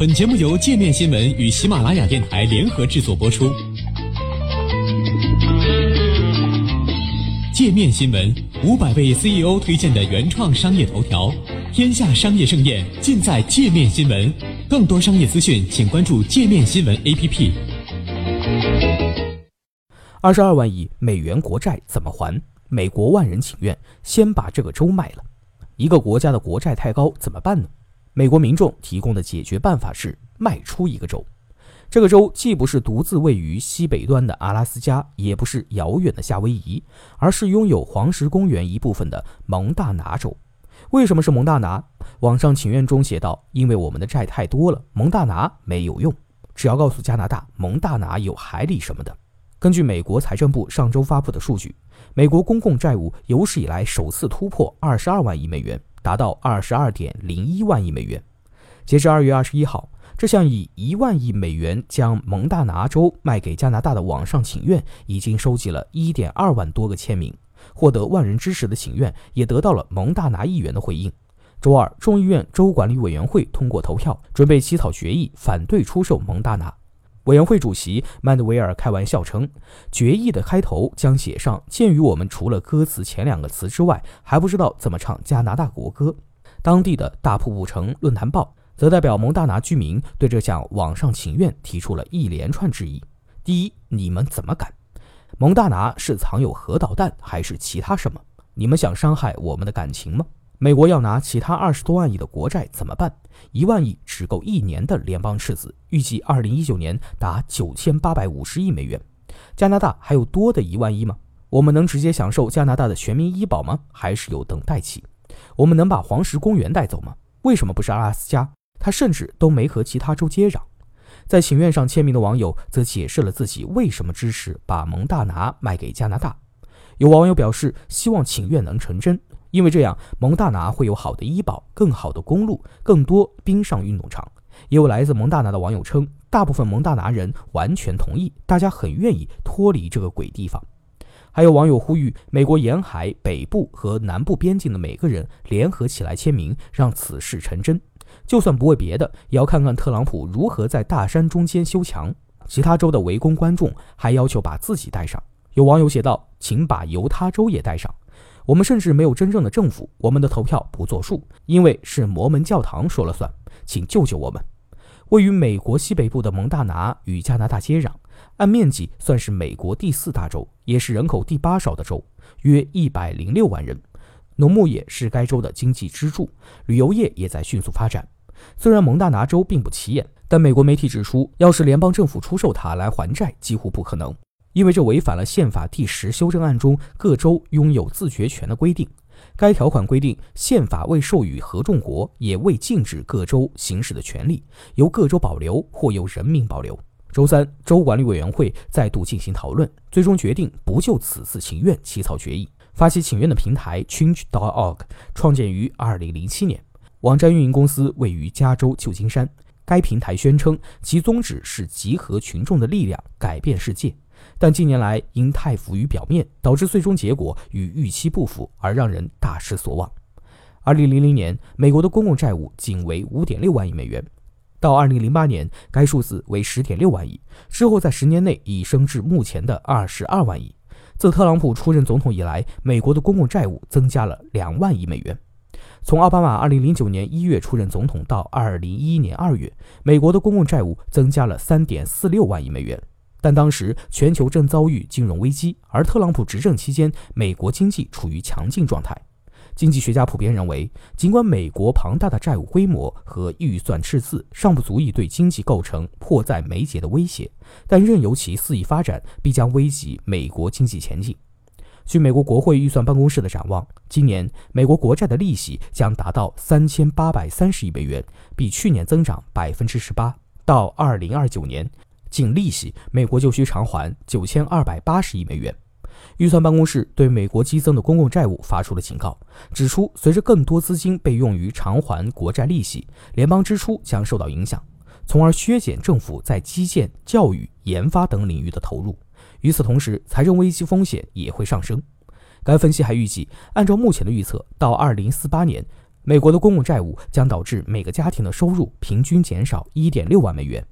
本节目由界面新闻与喜马拉雅电台联合制作播出。界面新闻五百位 CEO 推荐的原创商业头条，天下商业盛宴尽在界面新闻。更多商业资讯，请关注界面新闻 APP。二十二万亿美元国债怎么还？美国万人请愿，先把这个州卖了。一个国家的国债太高怎么办呢？美国民众提供的解决办法是卖出一个州，这个州既不是独自位于西北端的阿拉斯加，也不是遥远的夏威夷，而是拥有黄石公园一部分的蒙大拿州。为什么是蒙大拿？网上请愿中写道：“因为我们的债太多了，蒙大拿没有用。只要告诉加拿大蒙大拿有海里什么的。”根据美国财政部上周发布的数据，美国公共债务有史以来首次突破二十二万亿美元。达到二十二点零一万亿美元。截至二月二十一号，这项以一万亿美元将蒙大拿州卖给加拿大的网上请愿，已经收集了一点二万多个签名。获得万人支持的请愿也得到了蒙大拿议员的回应。周二，众议院州管理委员会通过投票，准备起草决议，反对出售蒙大拿。委员会主席曼德维尔开玩笑称，决议的开头将写上：“鉴于我们除了歌词前两个词之外，还不知道怎么唱加拿大国歌。”当地的大瀑布城论坛报则代表蒙大拿居民对这项网上请愿提出了一连串质疑：第一，你们怎么敢？蒙大拿是藏有核导弹还是其他什么？你们想伤害我们的感情吗？美国要拿其他二十多万亿的国债怎么办？一万亿只够一年的联邦赤字，预计二零一九年达九千八百五十亿美元。加拿大还有多的一万亿吗？我们能直接享受加拿大的全民医保吗？还是有等待期？我们能把黄石公园带走吗？为什么不是阿拉斯加？他甚至都没和其他州接壤。在请愿上签名的网友则解释了自己为什么支持把蒙大拿卖给加拿大。有网友表示，希望请愿能成真。因为这样，蒙大拿会有好的医保、更好的公路、更多冰上运动场。也有来自蒙大拿的网友称，大部分蒙大拿人完全同意，大家很愿意脱离这个鬼地方。还有网友呼吁，美国沿海北部和南部边境的每个人联合起来签名，让此事成真。就算不为别的，也要看看特朗普如何在大山中间修墙。其他州的围攻观众还要求把自己带上。有网友写道：“请把犹他州也带上。”我们甚至没有真正的政府，我们的投票不作数，因为是摩门教堂说了算。请救救我们！位于美国西北部的蒙大拿与加拿大接壤，按面积算是美国第四大州，也是人口第八少的州，约一百零六万人。农牧业是该州的经济支柱，旅游业也在迅速发展。虽然蒙大拿州并不起眼，但美国媒体指出，要是联邦政府出售它来还债，几乎不可能。因为这违反了宪法第十修正案中各州拥有自决权的规定。该条款规定，宪法未授予合众国，也未禁止各州行使的权利，由各州保留或由人民保留。周三，州管理委员会再度进行讨论，最终决定不就此次请愿起草决议。发起请愿的平台 Change.org 创建于2007年，网站运营公司位于加州旧金山。该平台宣称其宗旨是集合群众的力量，改变世界。但近年来因太浮于表面，导致最终结果与预期不符，而让人大失所望。二零零零年，美国的公共债务仅为五点六万亿美元，到二零零八年，该数字为十点六万亿，之后在十年内已升至目前的二十二万亿。自特朗普出任总统以来，美国的公共债务增加了两万亿美元。从奥巴马二零零九年一月出任总统到二零一一年二月，美国的公共债务增加了三点四六万亿美元。但当时全球正遭遇金融危机，而特朗普执政期间，美国经济处于强劲状态。经济学家普遍认为，尽管美国庞大的债务规模和预算赤字尚不足以对经济构成迫在眉睫的威胁，但任由其肆意发展，必将危及美国经济前景。据美国国会预算办公室的展望，今年美国国债的利息将达到三千八百三十亿美元，比去年增长百分之十八。到二零二九年。仅利息，美国就需偿还九千二百八十亿美元。预算办公室对美国激增的公共债务发出了警告，指出随着更多资金被用于偿还国债利息，联邦支出将受到影响，从而削减政府在基建、教育、研发等领域的投入。与此同时，财政危机风险也会上升。该分析还预计，按照目前的预测，到二零四八年，美国的公共债务将导致每个家庭的收入平均减少1.6万美元。